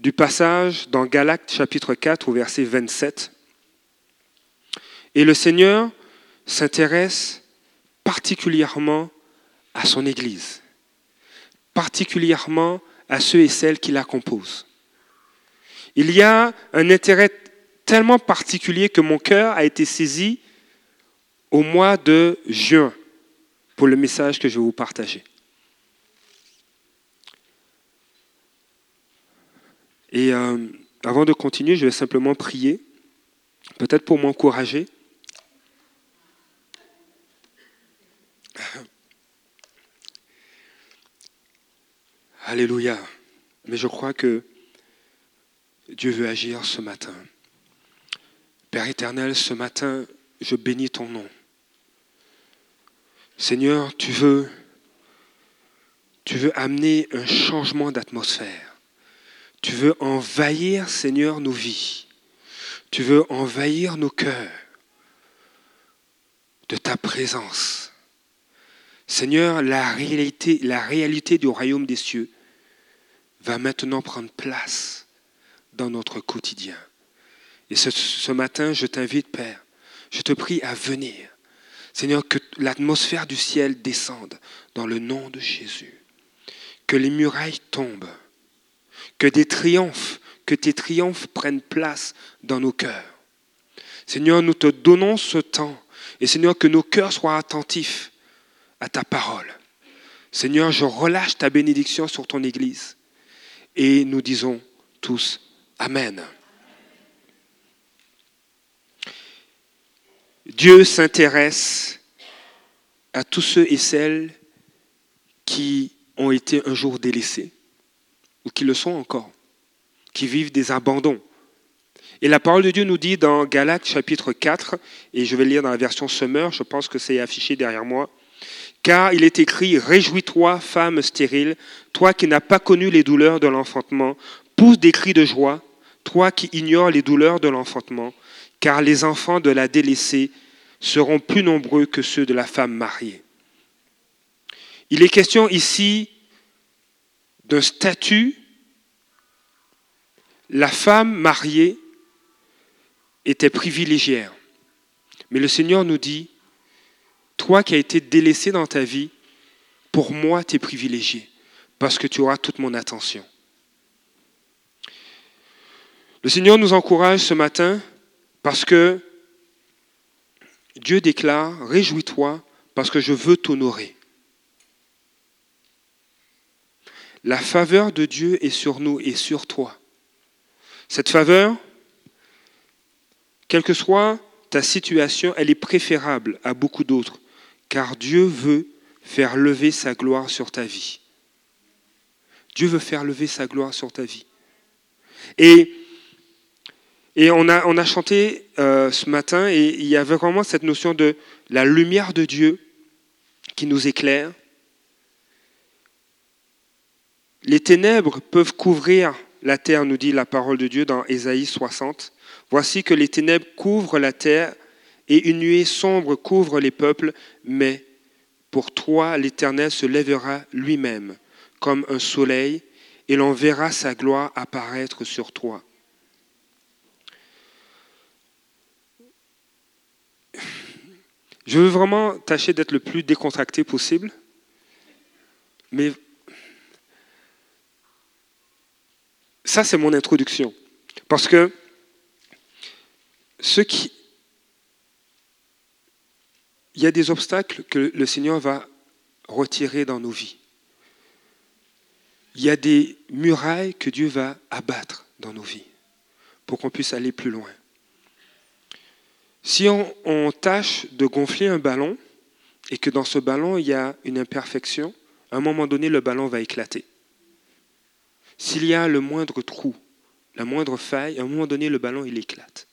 du passage dans Galates chapitre 4 au verset 27. Et le Seigneur s'intéresse particulièrement à son Église, particulièrement à ceux et celles qui la composent. Il y a un intérêt tellement particulier que mon cœur a été saisi au mois de juin pour le message que je vais vous partager. Et euh, avant de continuer, je vais simplement prier, peut-être pour m'encourager. Alléluia. Mais je crois que Dieu veut agir ce matin. Père éternel, ce matin, je bénis ton nom. Seigneur, tu veux, tu veux amener un changement d'atmosphère. Tu veux envahir, Seigneur, nos vies. Tu veux envahir nos cœurs de ta présence. Seigneur, la réalité, du royaume des cieux va maintenant prendre place dans notre quotidien. Et ce, ce matin, je t'invite, Père, je te prie à venir. Seigneur, que l'atmosphère du ciel descende dans le nom de Jésus. Que les murailles tombent que des triomphes, que tes triomphes prennent place dans nos cœurs. Seigneur, nous te donnons ce temps et Seigneur, que nos cœurs soient attentifs à ta parole. Seigneur, je relâche ta bénédiction sur ton Église et nous disons tous Amen. Dieu s'intéresse à tous ceux et celles qui ont été un jour délaissés ou qui le sont encore, qui vivent des abandons. Et la parole de Dieu nous dit dans Galates chapitre 4, et je vais lire dans la version Summer, je pense que c'est affiché derrière moi, car il est écrit, Réjouis-toi, femme stérile, toi qui n'as pas connu les douleurs de l'enfantement, pousse des cris de joie, toi qui ignores les douleurs de l'enfantement, car les enfants de la délaissée seront plus nombreux que ceux de la femme mariée. Il est question ici d'un statut, la femme mariée était privilégiée. Mais le Seigneur nous dit, toi qui as été délaissé dans ta vie, pour moi, tu es privilégié, parce que tu auras toute mon attention. Le Seigneur nous encourage ce matin parce que Dieu déclare, réjouis-toi parce que je veux t'honorer. La faveur de Dieu est sur nous et sur toi. Cette faveur, quelle que soit ta situation, elle est préférable à beaucoup d'autres, car Dieu veut faire lever sa gloire sur ta vie. Dieu veut faire lever sa gloire sur ta vie. Et, et on, a, on a chanté euh, ce matin, et il y avait vraiment cette notion de la lumière de Dieu qui nous éclaire, les ténèbres peuvent couvrir la terre, nous dit la parole de Dieu dans Ésaïe 60. Voici que les ténèbres couvrent la terre et une nuée sombre couvre les peuples, mais pour toi l'Éternel se lèvera lui-même comme un soleil et l'on verra sa gloire apparaître sur toi. Je veux vraiment tâcher d'être le plus décontracté possible, mais Ça, c'est mon introduction. Parce que. Il y a des obstacles que le Seigneur va retirer dans nos vies. Il y a des murailles que Dieu va abattre dans nos vies pour qu'on puisse aller plus loin. Si on, on, tâche de gonfler un ballon et que dans ce ballon il y a une imperfection, à un moment donné le ballon va éclater. S'il y a le moindre trou, la moindre faille, à un moment donné, le ballon, il éclate.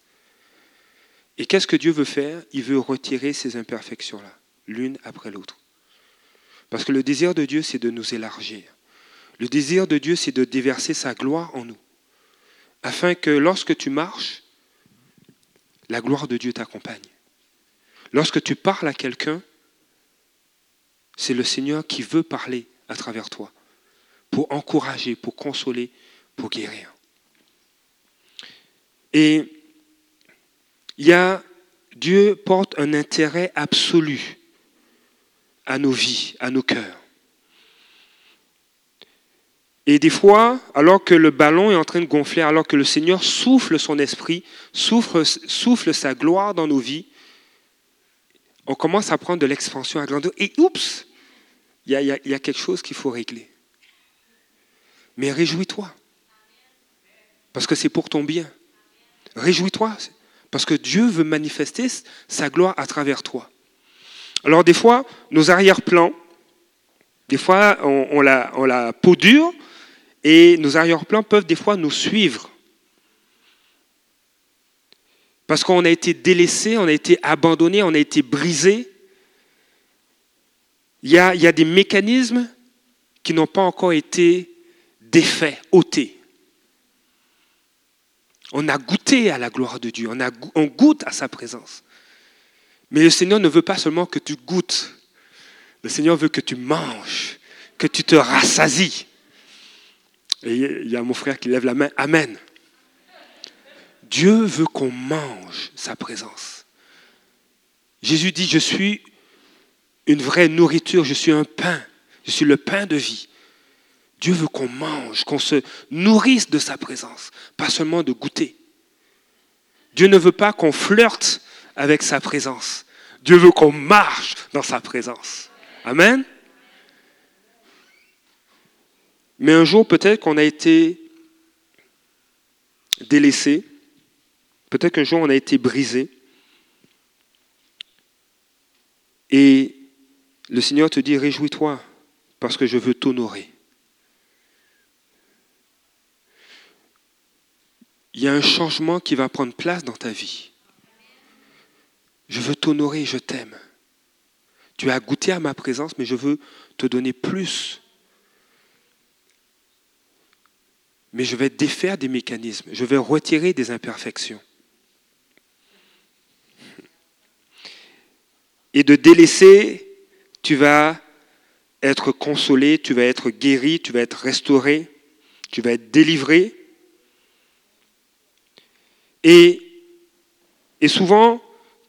Et qu'est-ce que Dieu veut faire? Il veut retirer ces imperfections-là, l'une après l'autre. Parce que le désir de Dieu, c'est de nous élargir. Le désir de Dieu, c'est de déverser sa gloire en nous. Afin que lorsque tu marches, la gloire de Dieu t'accompagne. Lorsque tu parles à quelqu'un, c'est le Seigneur qui veut parler à travers toi pour encourager, pour consoler, pour guérir. Et il Dieu porte un intérêt absolu à nos vies, à nos cœurs. Et des fois, alors que le ballon est en train de gonfler, alors que le Seigneur souffle son esprit, souffle, sa gloire dans nos vies, on commence à prendre de l'expansion à grandeur. Et oups, il y a, quelque chose qu'il faut régler. Mais réjouis-toi. Parce que c'est pour ton bien. Réjouis-toi. Parce que Dieu veut manifester sa gloire à travers toi. Alors des fois, nos arrière-plans, des fois, on, la, peau dure, et nos arrière-plans peuvent des fois nous suivre. Parce qu'on a été délaissé, on a été abandonné, on a été brisé. Il y a des mécanismes qui n'ont pas encore été défaits, ôtés. On a goûté à la gloire de Dieu, on, on goûte à sa présence. Mais le Seigneur ne veut pas seulement que tu goûtes, le Seigneur veut que tu manges, que tu te rassasies. Et il y a mon frère qui lève la main. Amen. Dieu veut qu'on mange sa présence. Jésus dit, je suis une vraie nourriture, je suis un pain, je suis le pain de vie. Dieu veut qu'on mange, qu'on se nourrisse de sa présence, pas seulement de goûter. Dieu ne veut pas qu'on flirte avec sa présence. Dieu veut qu'on marche dans sa présence. Amen. Mais un jour, peut-être qu'on a été délaissé, peut-être qu'un jour on a été brisé, et le Seigneur te dit, réjouis-toi, parce que je veux t'honorer. Il y a un changement qui va prendre place dans ta vie. Je veux t'honorer, je t'aime. Tu as goûté à ma présence, mais je veux te donner plus mais je vais défaire des mécanismes, je vais retirer des imperfections. Et de délaisser, tu vas être consolé, tu vas être guéri, tu vas être restauré, tu vas être délivré. Et, souvent,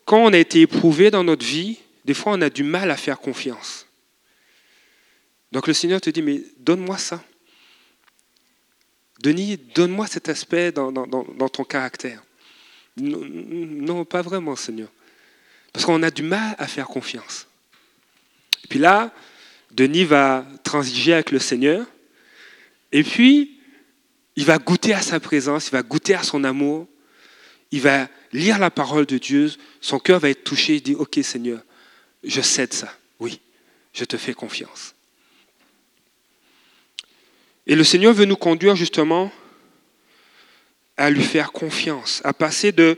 quand on a été éprouvé dans notre vie, des fois on a du mal à faire confiance. Donc le Seigneur te dit, mais donne-moi ça. Denis, donne-moi cet aspect dans, ton caractère. Non, pas vraiment, Seigneur. Parce qu'on a du mal à faire confiance. Et puis là, Denis va transiger avec le Seigneur. Et puis, il va goûter à sa présence, il va goûter à son amour. Il va lire la parole de Dieu. Son cœur va être touché. Il dit, OK Seigneur, je cède ça. Oui, je te fais confiance. Et le Seigneur veut nous conduire justement à lui faire confiance, à passer de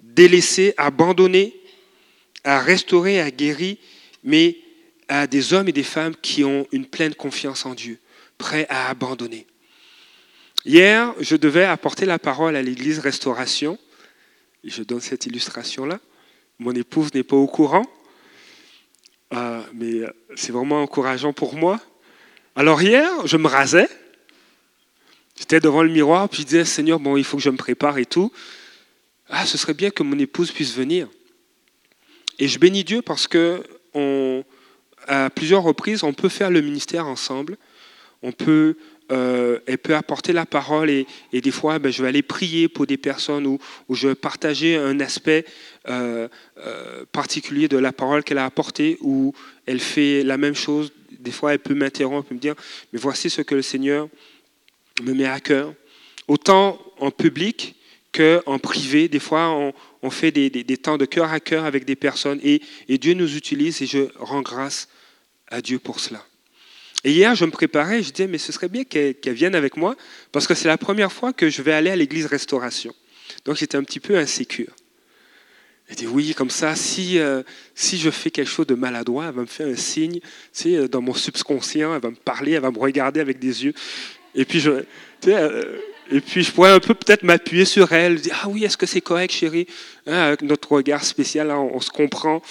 délaisser, abandonner, à restaurer, à guérir, mais à des hommes et des femmes qui ont une pleine confiance en Dieu, prêts à abandonner. Hier, je devais apporter la parole à l'église Restauration. Je donne cette illustration-là. Mon épouse n'est pas au courant, euh, mais c'est vraiment encourageant pour moi. Alors hier, je me rasais, J'étais devant le miroir, puis je disais, Seigneur, bon, il faut que je me prépare et tout. Ah, ce serait bien que mon épouse puisse venir. Et je bénis Dieu parce que à plusieurs reprises, on peut faire le ministère ensemble. On peut, euh, elle peut apporter la parole et, et des fois, ben, je vais aller prier pour des personnes où je vais partager un aspect euh, euh, particulier de la parole qu'elle a apportée, où elle fait la même chose. Des fois, elle peut m'interrompre, me dire, mais voici ce que le Seigneur me met à cœur, autant en public qu'en privé. Des fois, on, fait des, temps de cœur à cœur avec des personnes et, Dieu nous utilise et je rends grâce à Dieu pour cela. Et hier, je me préparais, je disais, mais ce serait bien qu'elle vienne avec moi parce que c'est la première fois que je vais aller à l'église Restauration. Donc j'étais un petit peu insécure. Elle dit oui, comme ça, si, euh, si je fais quelque chose de maladroit, elle va me faire un signe, tu dans mon subconscient, elle va me parler, elle va me regarder avec des yeux. Et puis je, euh, et puis je pourrais un peu peut-être m'appuyer sur elle, dire ah oui, est-ce que c'est correct, chérie? Hein, Avec notre regard spécial, on, se comprend,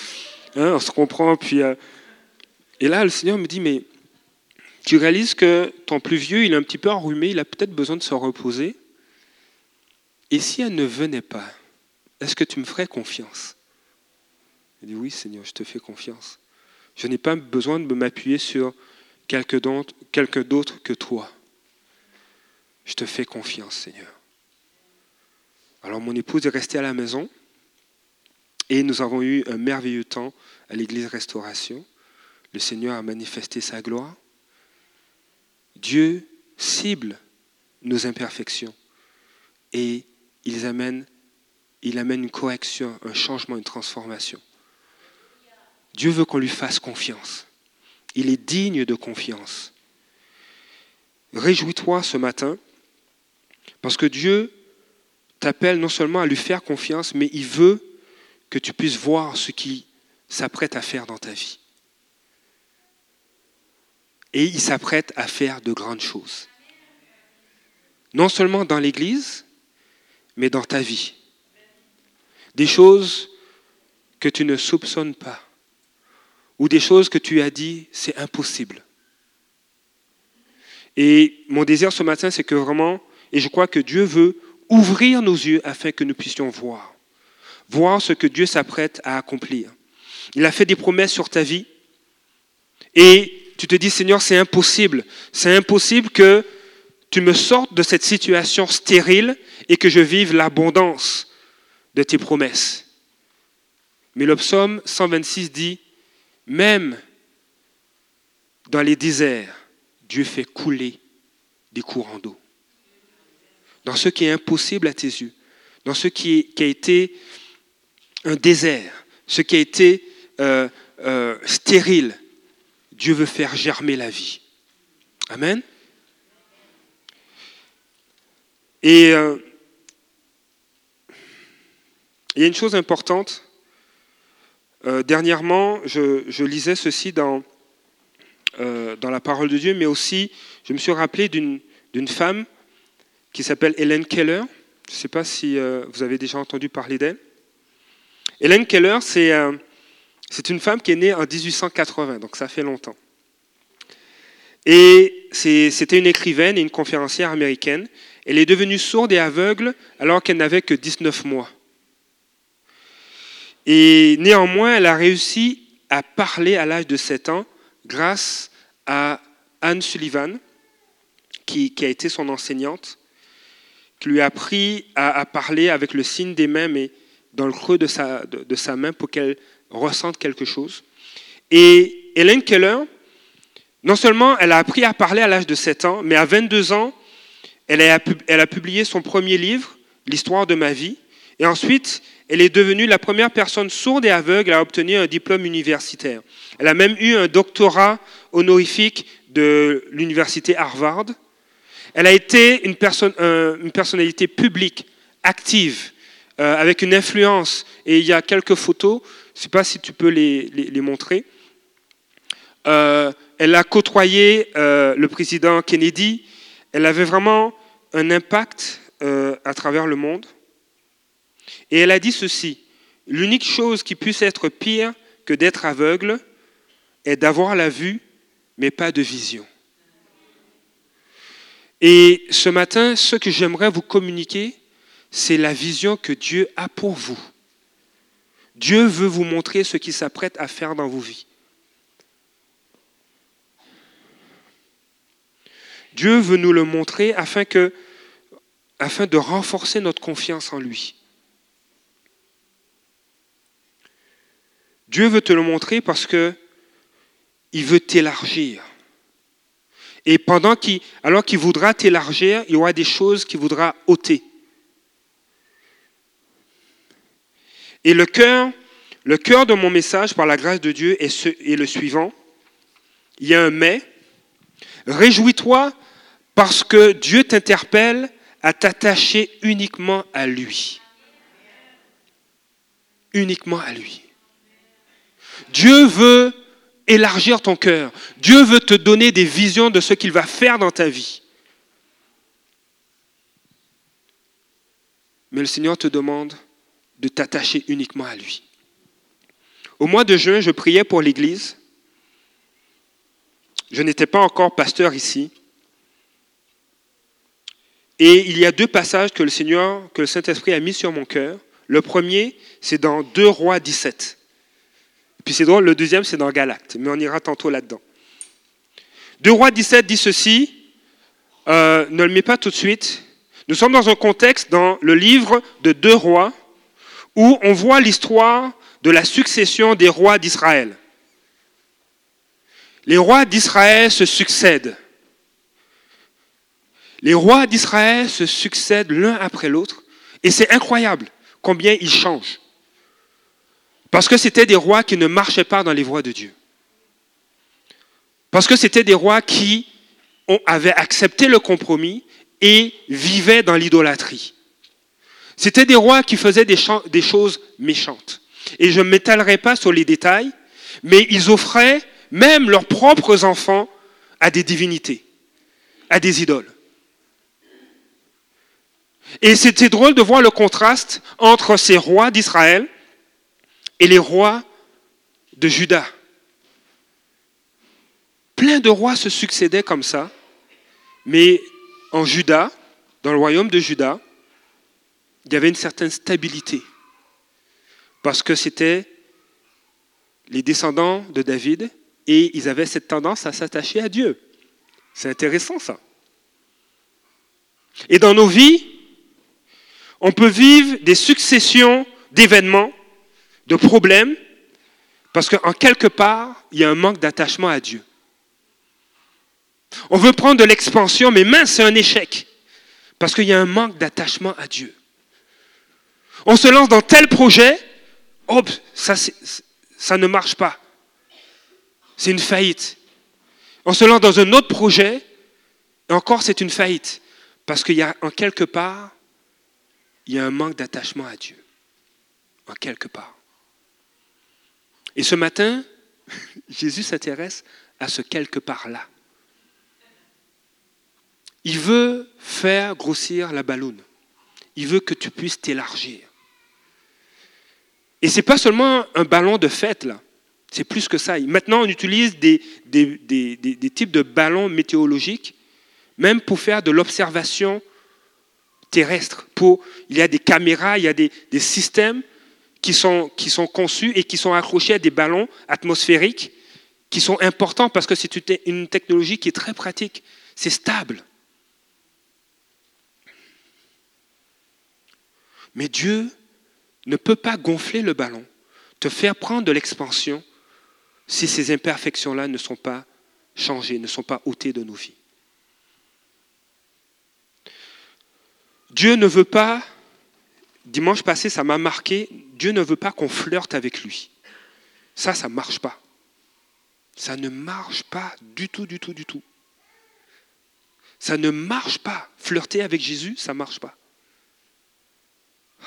hein, on se comprend. Puis euh, et là, le Seigneur me dit mais tu réalises que ton plus vieux, il est un petit peu enrhumé, il a peut-être besoin de se reposer. Et si elle ne venait pas, est-ce que tu me ferais confiance? Il dit, oui Seigneur, je te fais confiance. Je n'ai pas besoin de m'appuyer sur quelqu'un d'autre que toi. Je te fais confiance, Seigneur. Alors mon épouse est restée à la maison et nous avons eu un merveilleux temps à l'église Restauration. Le Seigneur a manifesté sa gloire. Dieu cible nos imperfections et il amène, une correction, un changement, une transformation. Dieu veut qu'on lui fasse confiance. Il est digne de confiance. Réjouis-toi ce matin parce que Dieu t'appelle non seulement à lui faire confiance, mais il veut que tu puisses voir ce qu'il s'apprête à faire dans ta vie. Et il s'apprête à faire de grandes choses. Non seulement dans l'Église, mais dans ta vie. Des choses que tu ne soupçonnes pas. Ou des choses que tu as dit, c'est impossible. Et mon désir ce matin, c'est que vraiment et je crois que Dieu veut ouvrir nos yeux afin que nous puissions voir. Voir ce que Dieu s'apprête à accomplir. Il a fait des promesses sur ta vie. Et tu te dis, Seigneur, c'est impossible. C'est impossible que tu me sortes de cette situation stérile et que je vive l'abondance de tes promesses. Mais le psaume 126 dit, même dans les déserts, Dieu fait couler des courants d'eau dans ce qui est impossible à tes yeux, dans ce qui, a été un désert, ce qui a été euh, euh, stérile. Dieu veut faire germer la vie. Amen. Et euh, il y a une chose importante. dernièrement, je, lisais ceci dans, dans la parole de Dieu, mais aussi je me suis rappelé d'une femme qui s'appelle Hélène Keller. Je ne sais pas si euh, vous avez déjà entendu parler d'elle. Hélène Keller, euh, c'est une femme qui est née en 1880, donc ça fait longtemps. Et c'était une écrivaine et une conférencière américaine. Elle est devenue sourde et aveugle alors qu'elle n'avait que 19 mois. Et néanmoins, elle a réussi à parler à l'âge de 7 ans grâce à Anne Sullivan, qui a été son enseignante qui lui a appris à, parler avec le signe des mains, mais dans le creux de sa, de, sa main pour qu'elle ressente quelque chose. Et Hélène Keller, non seulement elle a appris à parler à l'âge de 7 ans, mais à 22 ans, elle a, publié son premier livre, L'histoire de ma vie. Et ensuite, elle est devenue la première personne sourde et aveugle à obtenir un diplôme universitaire. Elle a même eu un doctorat honorifique de l'université Harvard. Elle a été une personnalité publique, active, euh, avec une influence. Et il y a quelques photos, je ne sais pas si tu peux les, les, montrer. Euh, elle a côtoyé euh, le président Kennedy. Elle avait vraiment un impact à travers le monde. Et elle a dit ceci, l'unique chose qui puisse être pire que d'être aveugle est d'avoir la vue, mais pas de vision. Et ce matin, ce que j'aimerais vous communiquer, c'est la vision que Dieu a pour vous. Dieu veut vous montrer ce qu'il s'apprête à faire dans vos vies. Dieu veut nous le montrer afin, de renforcer notre confiance en lui. Dieu veut te le montrer parce que il veut t'élargir. Et pendant qu'il, alors qu'il voudra t'élargir, il y aura des choses qu'il voudra ôter. Et le cœur, de mon message, par la grâce de Dieu, est, est le suivant. Il y a un mais. Réjouis-toi parce que Dieu t'interpelle à t'attacher uniquement à lui. Uniquement à lui. Dieu veut élargir ton cœur. Dieu veut te donner des visions de ce qu'il va faire dans ta vie. Mais le Seigneur te demande de t'attacher uniquement à lui. Au mois de juin, je priais pour l'Église. Je n'étais pas encore pasteur ici. Et il y a deux passages que le Seigneur, que le Saint-Esprit a mis sur mon cœur. Le premier, c'est dans 2 Rois 17. Puis c'est drôle, le deuxième, c'est dans Galacte, mais on ira tantôt là-dedans. 2 Rois 17 dit ceci, euh, ne le mets pas tout de suite. Nous sommes dans un contexte, dans le livre de 2 Rois, où on voit l'histoire de la succession des rois d'Israël. Les rois d'Israël se succèdent. Les rois d'Israël se succèdent l'un après l'autre, et c'est incroyable combien ils changent. Parce que c'était des rois qui ne marchaient pas dans les voies de Dieu. Parce que c'était des rois qui avaient accepté le compromis et vivaient dans l'idolâtrie. C'était des rois qui faisaient des, choses méchantes. Et je ne m'étalerai pas sur les détails, mais ils offraient même leurs propres enfants à des divinités, à des idoles. Et c'était drôle de voir le contraste entre ces rois d'Israël et les rois de Juda. Plein de rois se succédaient comme ça, mais en Juda, dans le royaume de Juda, il y avait une certaine stabilité, parce que c'était les descendants de David et ils avaient cette tendance à s'attacher à Dieu. C'est intéressant ça. Et dans nos vies, on peut vivre des successions d'événements, de problèmes, parce qu'en quelque part, il y a un manque d'attachement à Dieu. On veut prendre de l'expansion, mais mince, c'est un échec, parce qu'il y a un manque d'attachement à Dieu. On se lance dans tel projet, hop, ça, ça ne marche pas. C'est une faillite. On se lance dans un autre projet, et encore c'est une faillite, parce qu'il y a en quelque part il y a un manque d'attachement à Dieu, en quelque part. Et ce matin, Jésus s'intéresse à ce quelque part-là. Il veut faire grossir la balloune. Il veut que tu puisses t'élargir. Et ce n'est pas seulement un ballon de fête, là. C'est plus que ça. Maintenant, on utilise des, des, types de ballons météorologiques, même pour faire de l'observation terrestre. Il y a des caméras, il y a des, systèmes qui sont, qui sont conçus et qui sont accrochés à des ballons atmosphériques qui sont importants parce que c'est une technologie qui est très pratique. C'est stable. Mais Dieu ne peut pas gonfler le ballon, te faire prendre de l'expansion si ces imperfections-là ne sont pas changées, ne sont pas ôtées de nos vies. Dieu ne veut pas, dimanche passé, ça m'a marqué, Dieu ne veut pas qu'on flirte avec lui. Ça, ça ne marche pas. Ça ne marche pas du tout, du tout, du tout. Ça ne marche pas. Flirter avec Jésus, ça ne marche pas.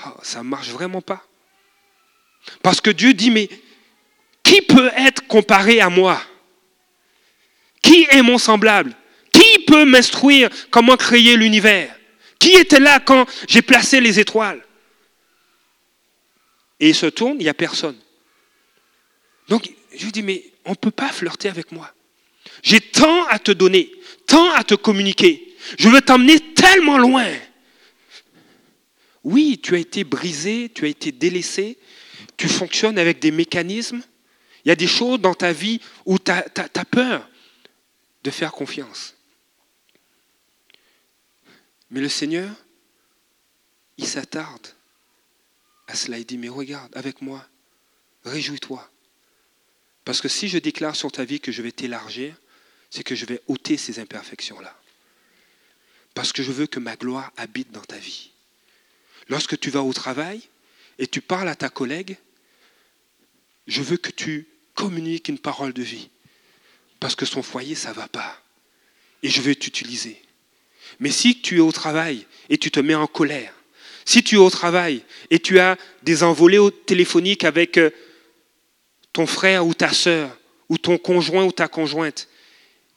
Oh, ça ne marche vraiment pas. Parce que Dieu dit, mais qui peut être comparé à moi? Qui est mon semblable? Qui peut m'instruire comment créer l'univers? Qui était là quand j'ai placé les étoiles? Et il se tourne, il n'y a personne. Donc, je lui dis, mais on ne peut pas flirter avec moi. J'ai tant à te donner, tant à te communiquer. Je veux t'emmener tellement loin. Oui, tu as été brisé, tu as été délaissé, tu fonctionnes avec des mécanismes. Il y a des choses dans ta vie où tu as, peur de faire confiance. Mais le Seigneur, il s'attarde à cela. Il dit, mais regarde avec moi, réjouis-toi. Parce que si je déclare sur ta vie que je vais t'élargir, c'est que je vais ôter ces imperfections-là. Parce que je veux que ma gloire habite dans ta vie. Lorsque tu vas au travail et tu parles à ta collègue, je veux que tu communiques une parole de vie. Parce que son foyer, ça ne va pas. Et je vais t'utiliser. Mais si tu es au travail et tu te mets en colère, si tu es au travail et tu as des envolées téléphoniques avec euh, ton frère ou ta sœur, ou ton conjoint ou ta conjointe,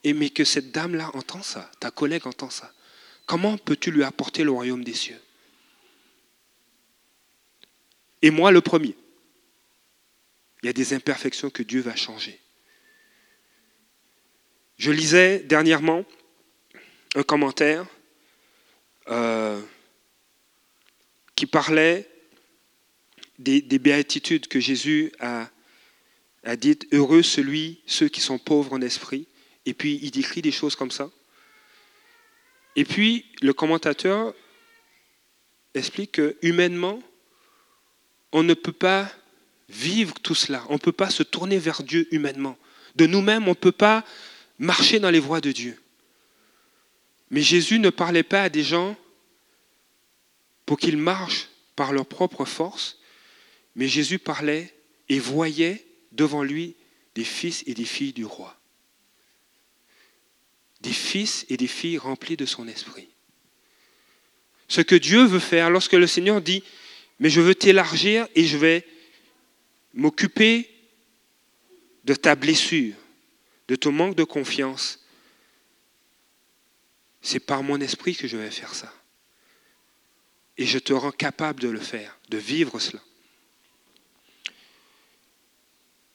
et mais que cette dame-là entend ça, ta collègue entend ça, comment peux-tu lui apporter le royaume des cieux? Et moi, le premier. Il y a des imperfections que Dieu va changer. Je lisais dernièrement un commentaire euh, qui parlait des, béatitudes que Jésus a, a dites. Heureux celui, ceux qui sont pauvres en esprit. Et puis il décrit des choses comme ça. Et puis le commentateur explique que humainement, on ne peut pas vivre tout cela. On ne peut pas se tourner vers Dieu humainement. De nous-mêmes, on ne peut pas marcher dans les voies de Dieu. Mais Jésus ne parlait pas à des gens pour qu'ils marchent par leur propre force, mais Jésus parlait et voyait devant lui des fils et des filles du roi. Des fils et des filles remplis de son esprit. Ce que Dieu veut faire lorsque le Seigneur dit, mais je veux t'élargir et je vais m'occuper de ta blessure, de ton manque de confiance, c'est par mon esprit que je vais faire ça. Et je te rends capable de le faire, de vivre cela.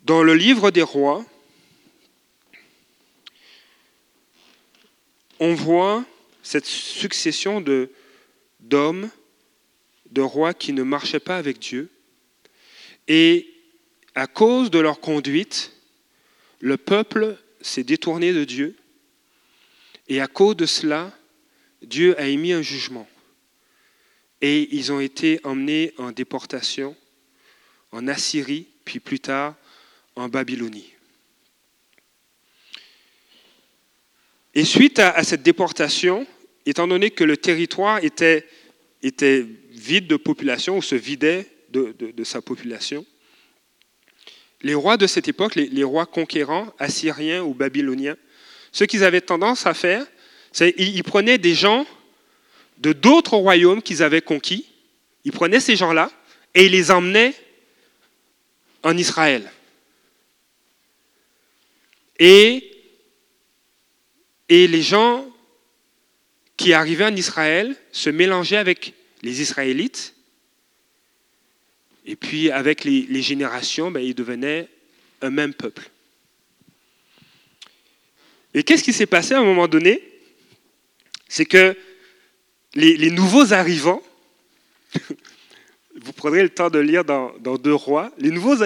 Dans le livre des rois, on voit cette succession d'hommes, de rois qui ne marchaient pas avec Dieu. Et à cause de leur conduite, le peuple s'est détourné de Dieu et à cause de cela, Dieu a émis un jugement. Et ils ont été emmenés en déportation en Assyrie, puis plus tard en Babylonie. Et suite à, cette déportation, étant donné que le territoire était, était vide de population, ou se vidait de sa population, les rois de cette époque, les, rois conquérants, assyriens ou babyloniens, ce qu'ils avaient tendance à faire, c'est qu'ils prenaient des gens de d'autres royaumes qu'ils avaient conquis, ils prenaient ces gens-là et ils les emmenaient en Israël. Et, et les gens qui arrivaient en Israël se mélangeaient avec les Israélites et puis, avec les, générations, ben, ils devenaient un même peuple. Et qu'est-ce qui s'est passé à un moment donné? C'est que les, nouveaux arrivants, vous prendrez le temps de lire dans, Deux Rois, les nouveaux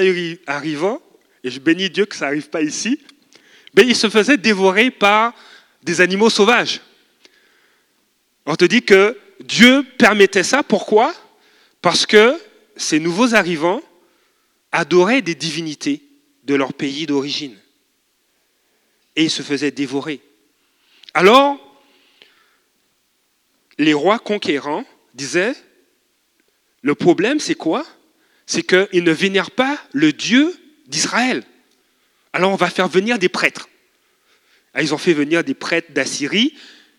arrivants, et je bénis Dieu que ça n'arrive pas ici, ben, ils se faisaient dévorer par des animaux sauvages. On te dit que Dieu permettait ça, pourquoi? Parce que ces nouveaux arrivants adoraient des divinités de leur pays d'origine. Et ils se faisaient dévorer. Alors, les rois conquérants disaient, le problème c'est quoi? C'est qu'ils ne vénèrent pas le Dieu d'Israël. Alors on va faire venir des prêtres. Ah, ils ont fait venir des prêtres d'Assyrie,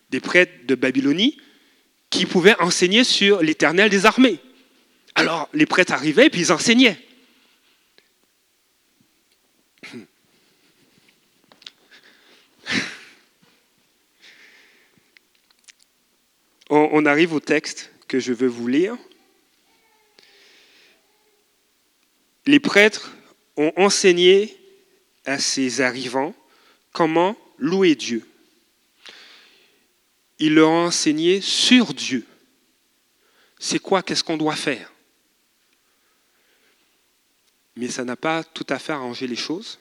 des prêtres de Babylonie, qui pouvaient enseigner sur l'éternel des armées. Alors les prêtres arrivaient et puis ils enseignaient. On arrive au texte que je veux vous lire. Les prêtres ont enseigné à ces arrivants comment louer Dieu. Ils leur ont enseigné sur Dieu. C'est quoi, qu'est-ce qu'on doit faire? Mais ça n'a pas tout à fait arrangé les choses.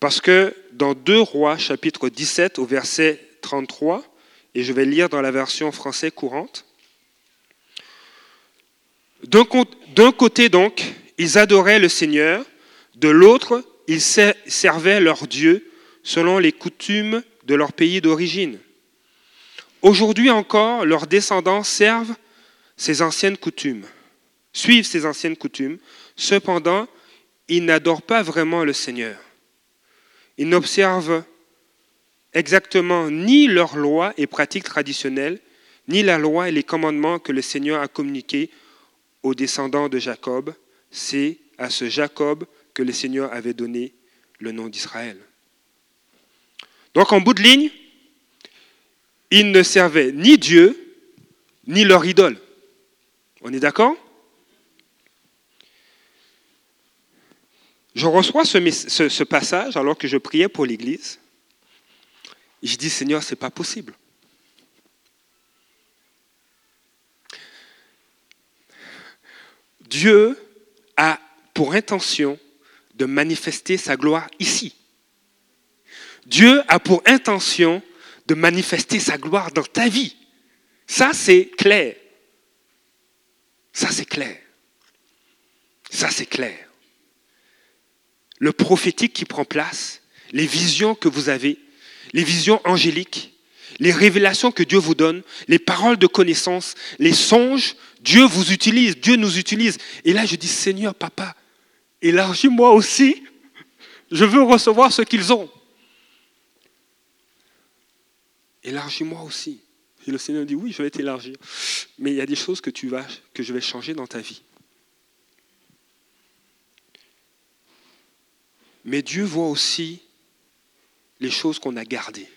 Parce que dans 2 Rois, chapitre 17, au verset 33, et je vais lire dans la version française courante, d'un côté donc, ils adoraient le Seigneur, de l'autre, ils servaient leur Dieu selon les coutumes de leur pays d'origine. Aujourd'hui encore, leurs descendants servent ces anciennes coutumes, suivent ces anciennes coutumes, Cependant, ils n'adorent pas vraiment le Seigneur. Ils n'observent exactement ni leurs lois et pratiques traditionnelles, ni la loi et les commandements que le Seigneur a communiqués aux descendants de Jacob. C'est à ce Jacob que le Seigneur avait donné le nom d'Israël. Donc en bout de ligne, ils ne servaient ni Dieu, ni leur idole. On est d'accord? Je reçois ce, passage alors que je priais pour l'Église. Je dis, Seigneur, ce n'est pas possible. Dieu a pour intention de manifester sa gloire ici. Dieu a pour intention de manifester sa gloire dans ta vie. Ça, c'est clair. Ça, c'est clair. Ça, c'est clair. Le prophétique qui prend place, les visions que vous avez, les visions angéliques, les révélations que Dieu vous donne, les paroles de connaissance, les songes, Dieu vous utilise, Dieu nous utilise. Et là, je dis, Seigneur, papa, élargis-moi aussi. Je veux recevoir ce qu'ils ont. Élargis-moi aussi. Et le Seigneur dit, oui, je vais t'élargir. Mais il y a des choses que, tu vas, je vais changer dans ta vie. Mais Dieu voit aussi les choses qu'on a gardées.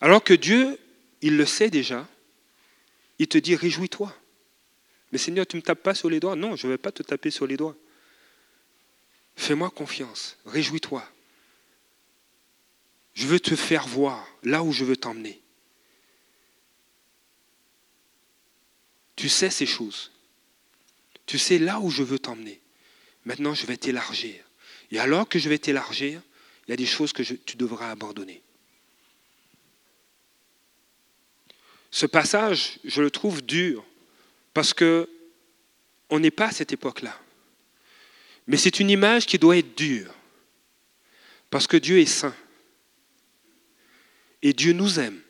Alors que Dieu, il le sait déjà, il te dit, réjouis-toi. Mais Seigneur, tu ne me tapes pas sur les doigts. Non, je ne vais pas te taper sur les doigts. Fais-moi confiance, réjouis-toi. Je veux te faire voir là où je veux t'emmener. Tu sais ces choses. Tu sais là où je veux t'emmener. Maintenant, je vais t'élargir. Et alors que je vais t'élargir, il y a des choses que tu devras abandonner. Ce passage, je le trouve dur parce que on n'est pas à cette époque-là. Mais c'est une image qui doit être dure parce que Dieu est saint et Dieu nous aime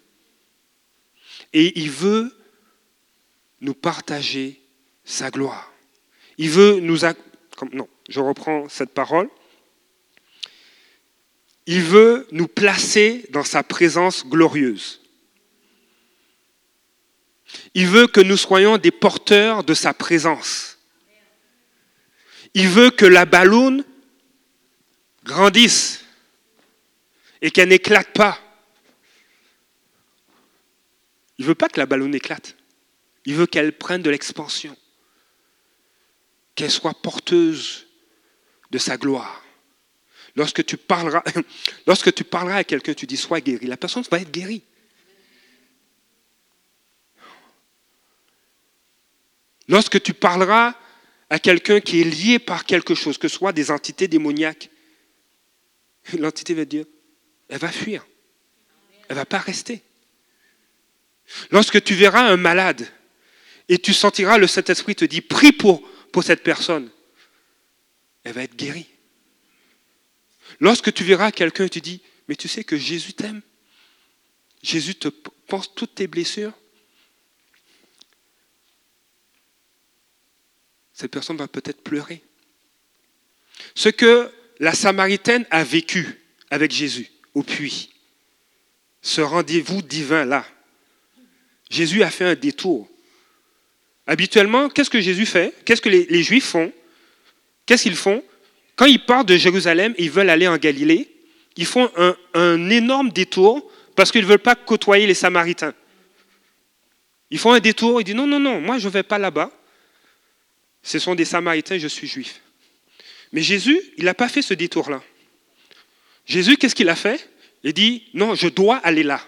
et il veut nous partager sa gloire. Il veut nous non, je reprends cette parole. Il veut nous placer dans sa présence glorieuse. Il veut que nous soyons des porteurs de sa présence. Il veut que la balloune grandisse et qu'elle n'éclate pas. Il ne veut pas que la balloune éclate. Il veut qu'elle prenne de l'expansion, qu'elle soit porteuse de sa gloire. Lorsque tu parleras, lorsque tu parleras à quelqu'un, tu dis sois guéri, la personne va être guérie. Lorsque tu parleras à quelqu'un qui est lié par quelque chose, que ce soit des entités démoniaques, l'entité va dire, elle va fuir. Elle ne va pas rester. Lorsque tu verras un malade et tu sentiras le Saint-Esprit te dit, prie pour, pour cette personne, elle va être guérie. Lorsque tu verras quelqu'un tu dis, mais tu sais que Jésus t'aime, Jésus te pense toutes tes blessures, cette personne va peut-être pleurer. Ce que la Samaritaine a vécu avec Jésus au puits, ce rendez-vous divin-là, Jésus a fait un détour. Habituellement, qu'est-ce que Jésus fait? Qu'est-ce que les, Juifs font? Qu'est-ce qu'ils font? Quand ils partent de Jérusalem et ils veulent aller en Galilée, ils font un, un énorme détour parce qu'ils ne veulent pas côtoyer les Samaritains. Ils font un détour, ils disent non, non, non, moi je ne vais pas là-bas ce sont des Samaritains, je suis juif. Mais Jésus, il n'a pas fait ce détour-là. Jésus, qu'est-ce qu'il a fait? Il dit, non, je dois aller là.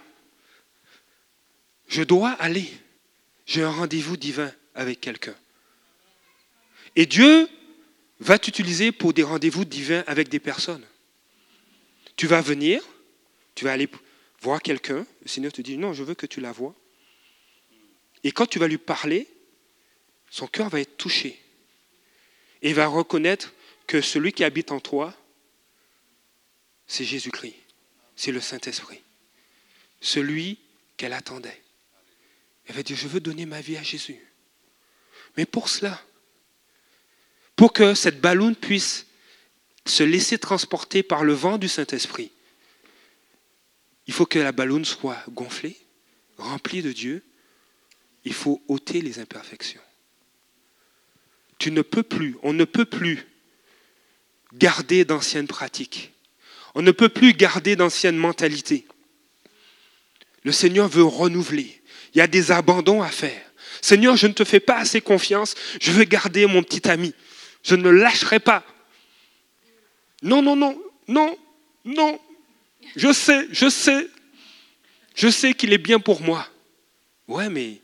Je dois aller. J'ai un rendez-vous divin avec quelqu'un. Et Dieu va t'utiliser pour des rendez-vous divins avec des personnes. Tu vas venir, tu vas aller voir quelqu'un, le Seigneur te dit, non, je veux que tu la vois. Et quand tu vas lui parler, son cœur va être touché. Et va reconnaître que celui qui habite en toi, c'est Jésus-Christ, c'est le Saint-Esprit, celui qu'elle attendait. Elle va dire, je veux donner ma vie à Jésus. Mais pour cela, pour que cette balloune puisse se laisser transporter par le vent du Saint-Esprit, il faut que la balloune soit gonflée, remplie de Dieu. Il faut ôter les imperfections. Tu ne peux plus, on ne peut plus garder d'anciennes pratiques. On ne peut plus garder d'anciennes mentalités. Le Seigneur veut renouveler. Il y a des abandons à faire. Seigneur, je ne te fais pas assez confiance. Je veux garder mon petit ami. Je ne lâcherai pas. Non, non, non, non, non. Je sais, je sais. Je sais qu'il est bien pour moi. Ouais, mais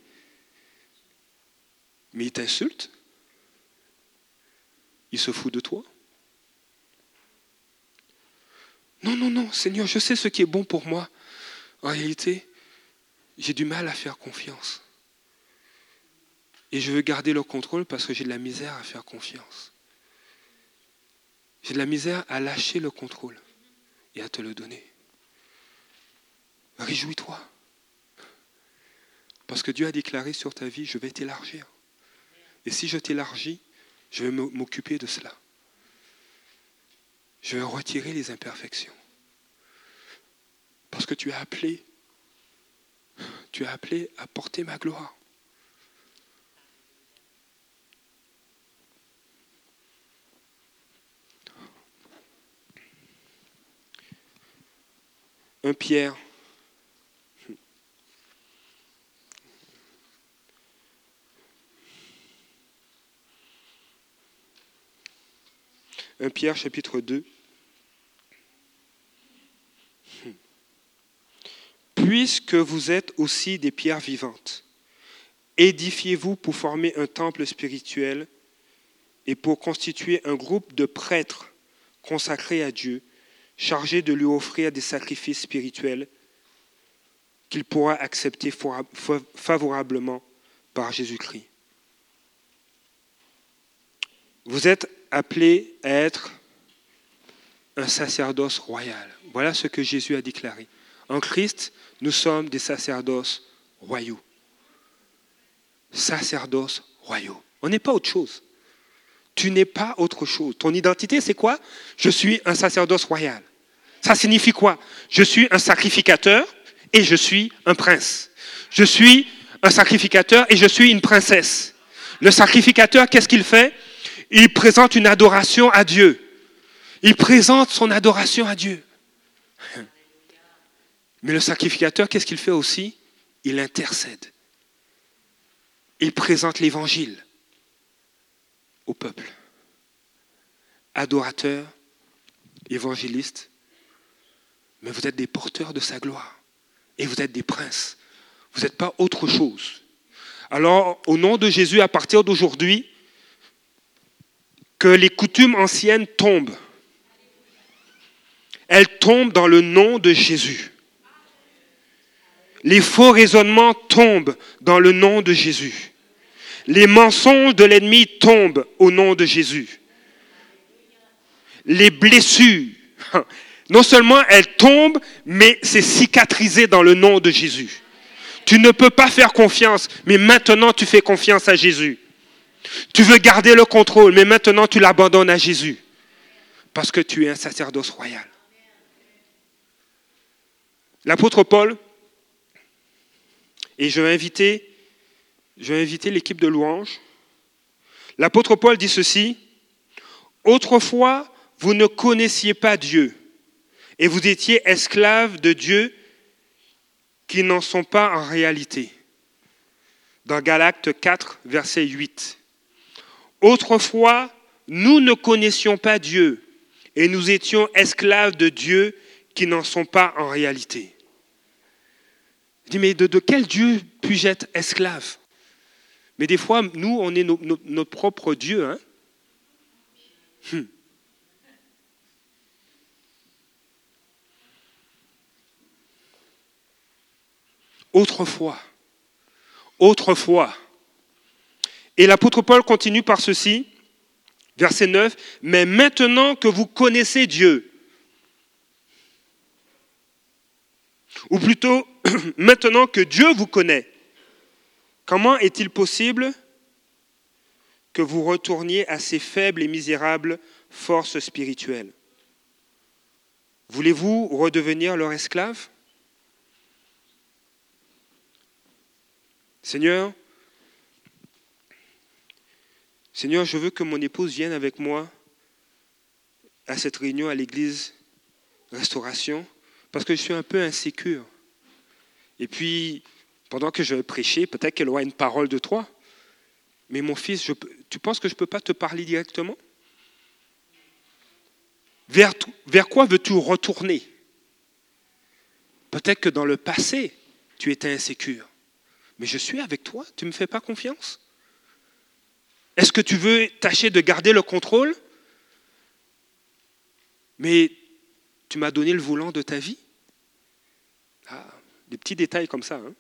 mais il t'insulte. Il se fout de toi. Non, non, non, Seigneur, je sais ce qui est bon pour moi. En réalité, j'ai du mal à faire confiance. Et je veux garder le contrôle parce que j'ai de la misère à faire confiance. J'ai de la misère à lâcher le contrôle et à te le donner. Réjouis-toi. Parce que Dieu a déclaré sur ta vie, je vais t'élargir. Et si je t'élargis, je vais m'occuper de cela. Je vais retirer les imperfections. Parce que tu as appelé, tu as appelé à porter ma gloire. Un Pierre. Un Pierre chapitre 2. Puisque vous êtes aussi des pierres vivantes, édifiez-vous pour former un temple spirituel et pour constituer un groupe de prêtres consacrés à Dieu chargé de lui offrir des sacrifices spirituels qu'il pourra accepter favorablement par Jésus-Christ. Vous êtes appelé à être un sacerdoce royal. Voilà ce que Jésus a déclaré. En Christ, nous sommes des sacerdoces royaux. Sacerdoces royaux. On n'est pas autre chose. Tu n'es pas autre chose. Ton identité, c'est quoi? Je suis un sacerdoce royal. Ça signifie quoi? Je suis un sacrificateur et je suis un prince. Je suis un sacrificateur et je suis une princesse. Le sacrificateur, qu'est-ce qu'il fait? Il présente une adoration à Dieu. Il présente son adoration à Dieu. Mais le sacrificateur, qu'est-ce qu'il fait aussi? Il intercède. Il présente l'évangile au peuple. Adorateur, évangéliste, mais vous êtes des porteurs de sa gloire. Et vous êtes des princes. Vous n'êtes pas autre chose. Alors, au nom de Jésus, à partir d'aujourd'hui, que les coutumes anciennes tombent. Elles tombent dans le nom de Jésus. Les faux raisonnements tombent dans le nom de Jésus. Les mensonges de l'ennemi tombent au nom de Jésus. Les blessures, non seulement elles tombent, mais c'est cicatrisé dans le nom de Jésus. Tu ne peux pas faire confiance, mais maintenant tu fais confiance à Jésus. Tu veux garder le contrôle, mais maintenant tu l'abandonnes à Jésus. Parce que tu es un sacerdoce royal. L'apôtre Paul, et je vais inviter, inviter l'équipe de louange. L'apôtre Paul dit ceci, Autrefois, vous ne connaissiez pas Dieu, et vous étiez esclaves de Dieu qui n'en sont pas en réalité. Dans Galacte 4, verset 8. Autrefois, nous ne connaissions pas Dieu et nous étions esclaves de Dieu qui n'en sont pas en réalité. Je dis, mais de, quel Dieu puis-je être esclave? Mais des fois, nous, on est notre propre Dieu. Hein hmm. autrefois. Autrefois. Et l'apôtre Paul continue par ceci, verset 9, mais maintenant que vous connaissez Dieu, ou plutôt maintenant que Dieu vous connaît, comment est-il possible que vous retourniez à ces faibles et misérables forces spirituelles? Voulez-vous redevenir leur esclave? Seigneur, Seigneur, je veux que mon épouse vienne avec moi à cette réunion à l'église Restauration parce que je suis un peu insécure. Et puis, pendant que je vais prêcher, peut-être qu'elle aura une parole de toi. Mais mon fils, tu penses que je ne peux pas te parler directement? Vers, vers quoi veux-tu retourner? Peut-être que dans le passé, tu étais insécure. Mais je suis avec toi, tu ne me fais pas confiance? Est-ce que tu veux tâcher de garder le contrôle? Mais tu m'as donné le volant de ta vie? Des petits détails comme ça. Hein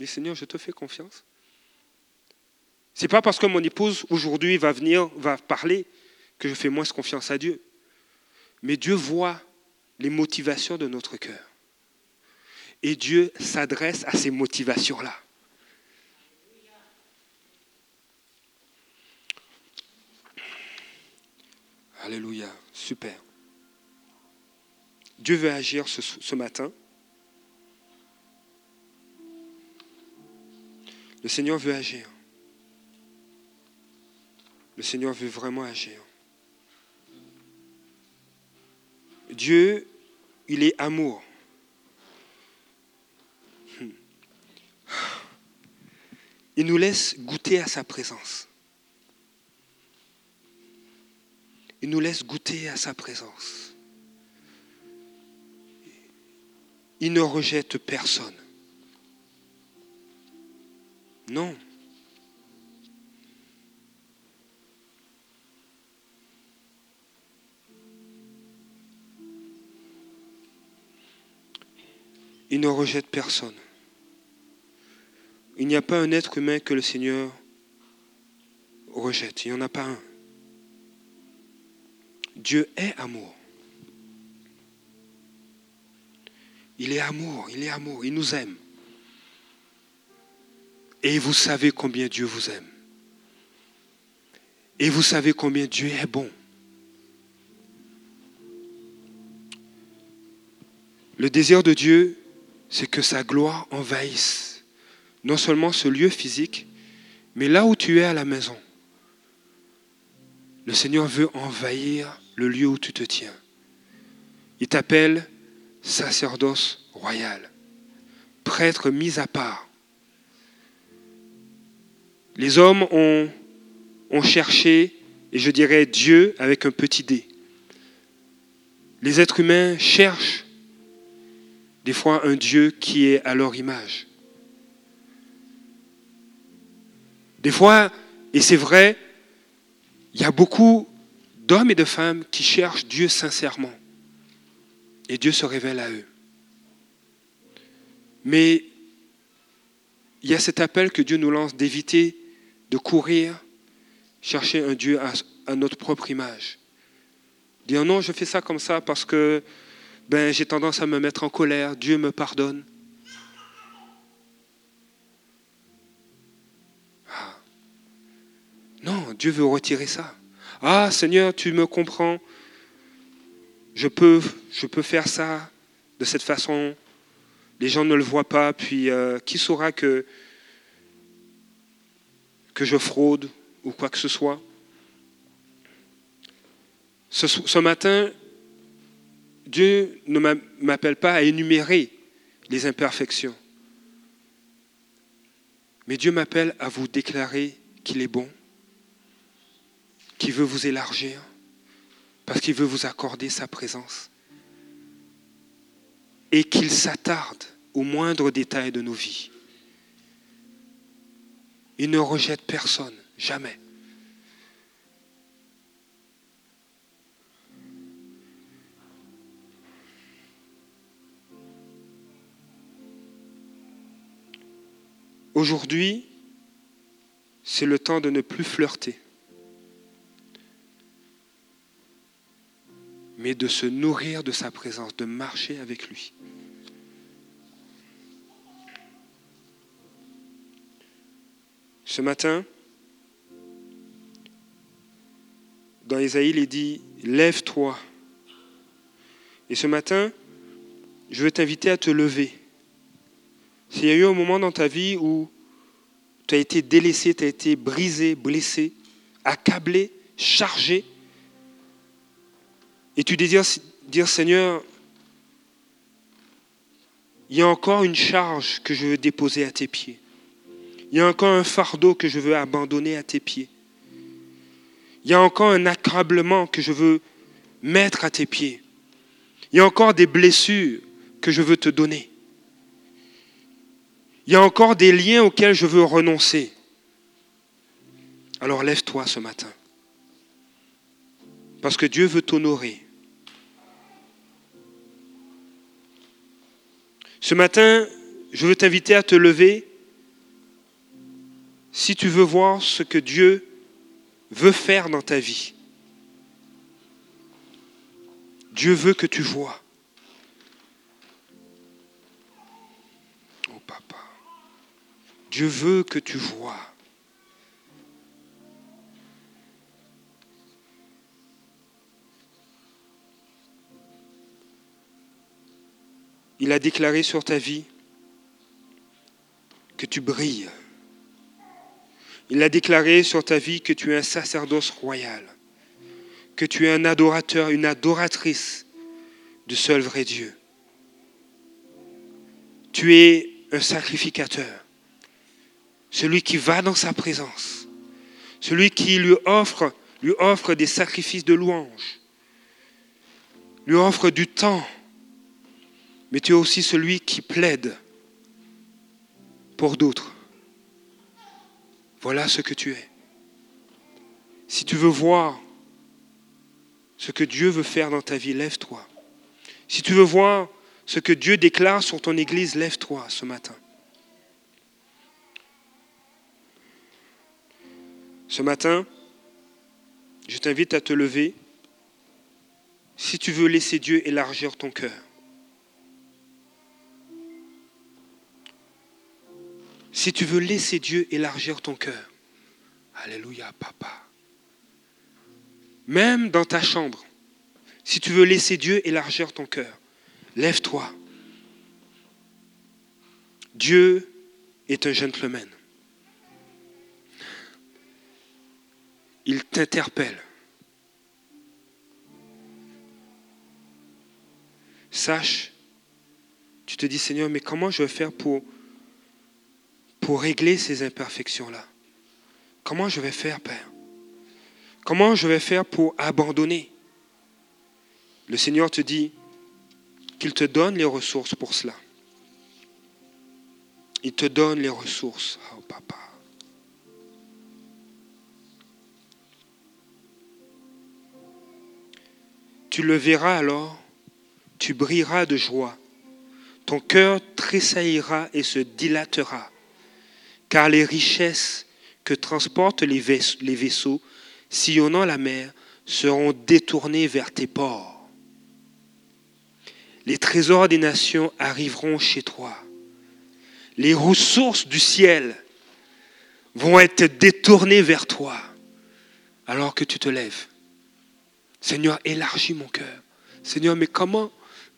Mais Seigneur, je te fais confiance. C'est pas parce que mon épouse aujourd'hui va venir, va parler, que je fais moins confiance à Dieu. Mais Dieu voit les motivations de notre cœur. Et Dieu s'adresse à ces motivations-là. Alléluia, super. Dieu veut agir ce, ce, matin. Le Seigneur veut agir. Le Seigneur veut vraiment agir. Dieu, il est amour. Il nous laisse goûter à sa présence. Il nous laisse goûter à sa présence. Il ne rejette personne. Non. Il ne rejette personne. Il n'y a pas un être humain que le Seigneur rejette. Il n'y en a pas un. Dieu est amour. Il est amour, il est amour, il nous aime. Et vous savez combien Dieu vous aime. Et vous savez combien Dieu est bon. Le désir de Dieu, c'est que sa gloire envahisse non seulement ce lieu physique, mais là où tu es à la maison. Le Seigneur veut envahir le lieu où tu te tiens. Il t'appelle sacerdoce royal, prêtre mis à part. Les hommes ont, cherché, et je dirais Dieu avec un petit dé. Les êtres humains cherchent des fois un Dieu qui est à leur image. Des fois, et c'est vrai, il y a beaucoup d'hommes et de femmes qui cherchent Dieu sincèrement. Et Dieu se révèle à eux. Mais il y a cet appel que Dieu nous lance d'éviter de courir, chercher un Dieu à, notre propre image. Dire non, je fais ça comme ça parce que ben, j'ai tendance à me mettre en colère, Dieu me pardonne. Ah. Non, Dieu veut retirer ça. Ah Seigneur, tu me comprends. Je peux, je peux faire ça de cette façon. Les gens ne le voient pas. Puis euh, qui saura que, que je fraude ou quoi que ce soit ce, matin, Dieu ne m'appelle pas à énumérer les imperfections. Mais Dieu m'appelle à vous déclarer qu'il est bon, qui veut vous élargir, parce qu'il veut vous accorder sa présence, et qu'il s'attarde aux moindres détails de nos vies. Il ne rejette personne, jamais. Aujourd'hui, c'est le temps de ne plus flirter. mais de se nourrir de sa présence, de marcher avec lui. Ce matin, dans Isaïe, il dit, lève-toi. Et ce matin, je veux t'inviter à te lever. S'il y a eu un moment dans ta vie où tu as été délaissé, tu as été brisé, blessé, accablé, chargé, et tu désires dire, Seigneur, il y a encore une charge que je veux déposer à tes pieds. Il y a encore un fardeau que je veux abandonner à tes pieds. Il y a encore un accablement que je veux mettre à tes pieds. Il y a encore des blessures que je veux te donner. Il y a encore des liens auxquels je veux renoncer. Alors lève-toi ce matin. Parce que Dieu veut t'honorer. Ce matin, je veux t'inviter à te lever si tu veux voir ce que Dieu veut faire dans ta vie. Dieu veut que tu vois. Oh papa, Dieu veut que tu vois. Il a déclaré sur ta vie que tu brilles. Il a déclaré sur ta vie que tu es un sacerdoce royal, que tu es un adorateur, une adoratrice du seul vrai Dieu. Tu es un sacrificateur, celui qui va dans sa présence, celui qui lui offre, lui offre des sacrifices de louange, lui offre du temps, mais tu es aussi celui qui plaide pour d'autres. Voilà ce que tu es. Si tu veux voir ce que Dieu veut faire dans ta vie, lève-toi. Si tu veux voir ce que Dieu déclare sur ton Église, lève-toi ce matin. Ce matin, je t'invite à te lever si tu veux laisser Dieu élargir ton cœur. Si tu veux laisser Dieu élargir ton cœur, Alléluia, papa. Même dans ta chambre, si tu veux laisser Dieu élargir ton cœur, lève-toi. Dieu est un gentleman. Il t'interpelle. Sache, tu te dis Seigneur, mais comment je vais faire pour pour régler ces imperfections-là. Comment je vais faire, Père? Comment je vais faire pour abandonner? Le Seigneur te dit qu'il te donne les ressources pour cela. Il te donne les ressources, oh papa. Tu le verras alors, tu brilleras de joie, ton cœur tressaillira et se dilatera car les richesses que transportent les vaisseaux, sillonnant la mer seront détournées vers tes ports. Les trésors des nations arriveront chez toi. Les ressources du ciel vont être détournées vers toi alors que tu te lèves. Seigneur, élargis mon cœur. Seigneur, mais comment,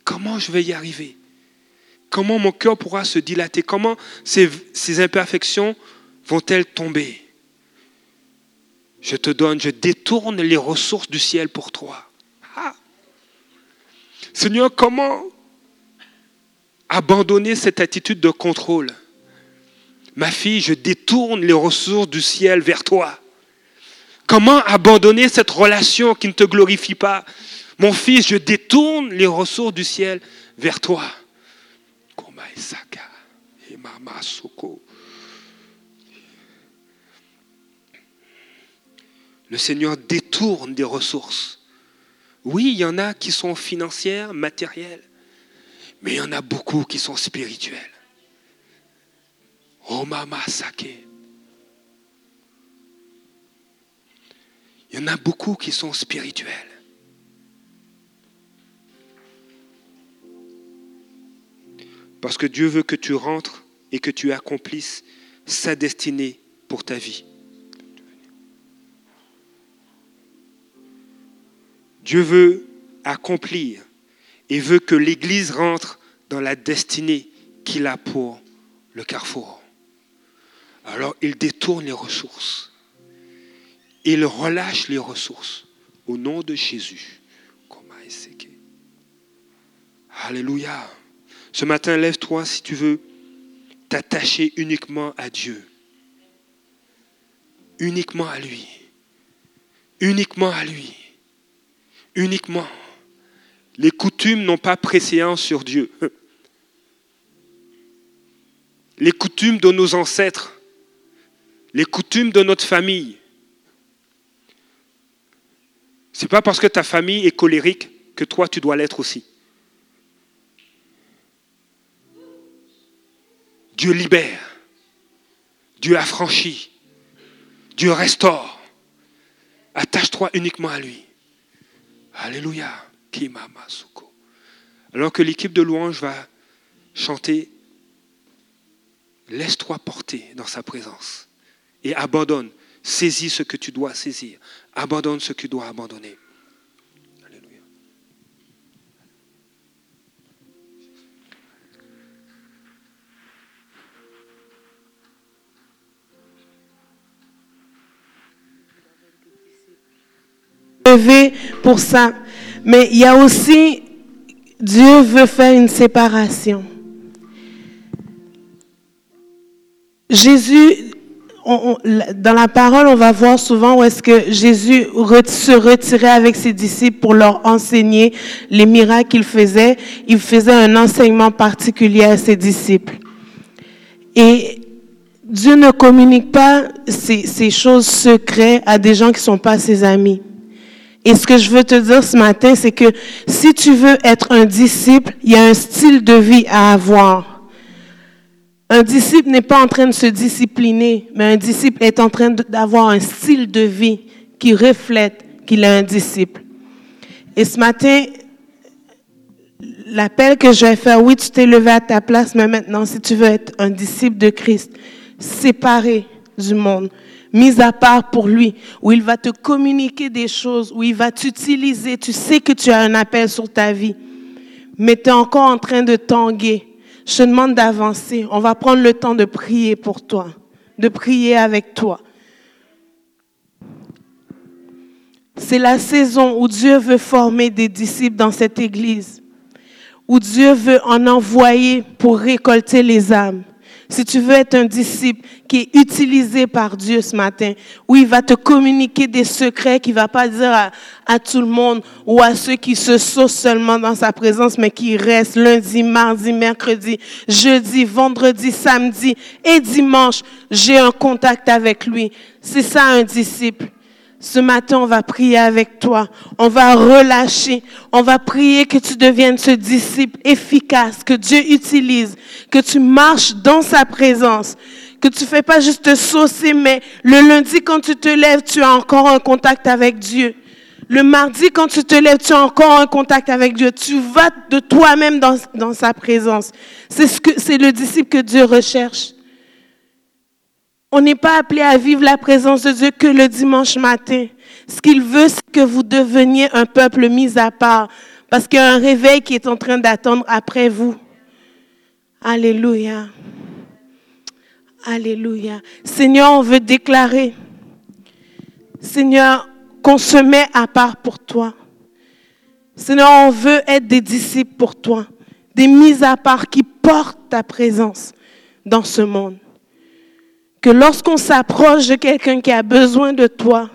comment je vais y arriver? Comment mon cœur pourra se dilater? Comment ces, imperfections vont-elles tomber? Je te donne, je détourne les ressources du ciel pour toi. Ah. Seigneur, comment abandonner cette attitude de contrôle? Ma fille, je détourne les ressources du ciel vers toi. Comment abandonner cette relation qui ne te glorifie pas? Mon fils, je détourne les ressources du ciel vers toi. Le Seigneur détourne des ressources. Oui, il y en a qui sont financières, matérielles, mais il y en a beaucoup qui sont spirituelles. Oh mama sake. Il y en a beaucoup qui sont spirituels. Parce que Dieu veut que tu rentres et que tu accomplisses sa destinée pour ta vie. Dieu veut accomplir et veut que l'Église rentre dans la destinée qu'il a pour le carrefour. Alors il détourne les ressources. Il relâche les ressources au nom de Jésus. Alléluia. Ce matin, lève-toi si tu veux t'attacher uniquement à Dieu. Uniquement à lui. Uniquement à lui. Uniquement. Les coutumes n'ont pas préséance sur Dieu. Les coutumes de nos ancêtres, les coutumes de notre famille, C'est pas parce que ta famille est colérique que toi tu dois l'être aussi. Dieu libère. Dieu affranchit. Dieu restaure. Attache-toi uniquement à lui. Alléluia. Alors que l'équipe de louange va chanter, laisse-toi porter dans sa présence et abandonne. Saisis ce que tu dois saisir. Abandonne ce que tu dois abandonner. Pour ça. Mais il y a aussi, Dieu veut faire une séparation. Jésus, dans la parole, on va voir souvent où est-ce que Jésus se retirait avec ses disciples pour leur enseigner les miracles qu'il faisait. Il faisait un enseignement particulier à ses disciples. Et Dieu ne communique pas ces, ces choses secrètes à des gens qui ne sont pas ses amis. Et ce que je veux te dire ce matin, c'est que si tu veux être un disciple, il y a un style de vie à avoir. Un disciple n'est pas en train de se discipliner, mais un disciple est en train d'avoir un style de vie qui reflète qu'il est un disciple. Et ce matin, l'appel que je vais faire, oui, tu t'es levé à ta place, mais maintenant, si tu veux être un disciple de Christ, séparé du monde, mis à part pour lui, où il va te communiquer des choses, où il va t'utiliser. Tu sais que tu as un appel sur ta vie, mais tu es encore en train de tanguer. Je te demande d'avancer. On va prendre le temps de prier pour toi, de prier avec toi. C'est la saison où Dieu veut former des disciples dans cette église, où Dieu veut en envoyer pour récolter les âmes si tu veux être un disciple qui est utilisé par Dieu ce matin, où il va te communiquer des secrets qu'il va pas dire à, tout le monde ou à ceux qui se saucent seulement dans sa présence, mais qui restent lundi, mardi, mercredi, jeudi, vendredi, samedi et dimanche, j'ai un contact avec lui. C'est ça un disciple. Ce matin, on va prier avec toi. On va relâcher. On va prier que tu deviennes ce disciple efficace que Dieu utilise, que tu marches dans sa présence, que tu fais pas juste te saucer, mais le lundi, quand tu te lèves, tu as encore un contact avec Dieu. Le mardi, quand tu te lèves, tu as encore un contact avec Dieu. Tu vas de toi-même dans, dans sa présence. C'est ce que, c'est le disciple que Dieu recherche. On n'est pas appelé à vivre la présence de Dieu que le dimanche matin. Ce qu'il veut, c'est que vous deveniez un peuple mis à part, parce qu'il y a un réveil qui est en train d'attendre après vous. Alléluia. Alléluia. Seigneur, on veut déclarer, Seigneur, qu'on se met à part pour toi. Seigneur, on veut être des disciples pour toi, des mises à part qui portent ta présence dans ce monde que lorsqu'on s'approche de quelqu'un qui a besoin de toi,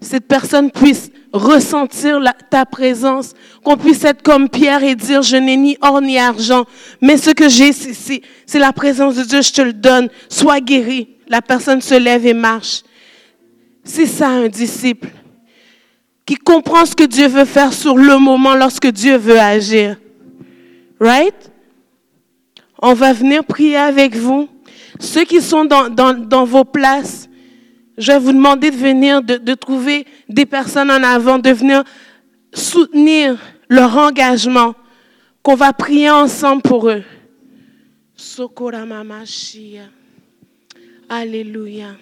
cette personne puisse ressentir ta présence, qu'on puisse être comme Pierre et dire, je n'ai ni or ni argent, mais ce que j'ai, c'est la présence de Dieu, je te le donne, sois guéri. La personne se lève et marche. C'est ça un disciple qui comprend ce que Dieu veut faire sur le moment lorsque Dieu veut agir. Right? On va venir prier avec vous. Ceux qui sont dans, vos places, je vais vous demander de venir, de, de, trouver des personnes en avant, de venir soutenir leur engagement, qu'on va prier ensemble pour eux. Alléluia.